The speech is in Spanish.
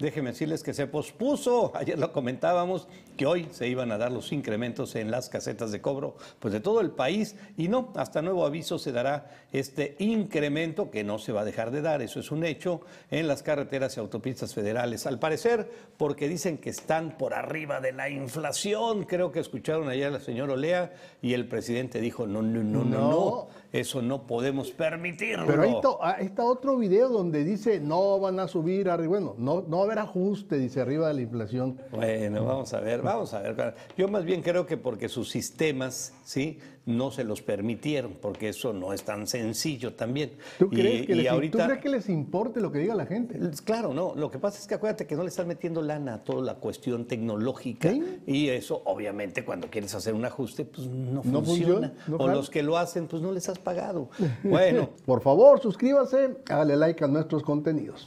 déjenme decirles que se pospuso, ayer lo comentábamos, que hoy se iban a dar los incrementos en las casetas de cobro pues de todo el país. Y no, hasta nuevo aviso se dará este incremento que no se va a dejar de dar, eso es un hecho, en las carreteras y autopistas federales. Al parecer, porque dicen que están por arriba de la inflación, creo que escucharon ayer a la señora Olea y el presidente dijo, no, no, no, no, no, eso no podemos permitirlo. Pero ahí está otro video donde dice, no van a subir arriba, bueno, no, no va a haber ajuste, dice, arriba de la inflación. Bueno, vamos a ver, vamos a ver. Yo más bien creo que porque sus sistemas, ¿sí? No se los permitieron, porque eso no es tan sencillo también. ¿Tú crees, que, les, ¿tú crees que les importe lo que diga la gente? Claro, no. Lo que pasa es que acuérdate que no le están metiendo lana a toda la cuestión tecnológica. Y eso, obviamente, cuando quieres hacer un ajuste, pues no, funciona. o los que lo hacen, pues no les has pagado. Bueno. Por favor, suscríbase, hágale like a nuestros contenidos.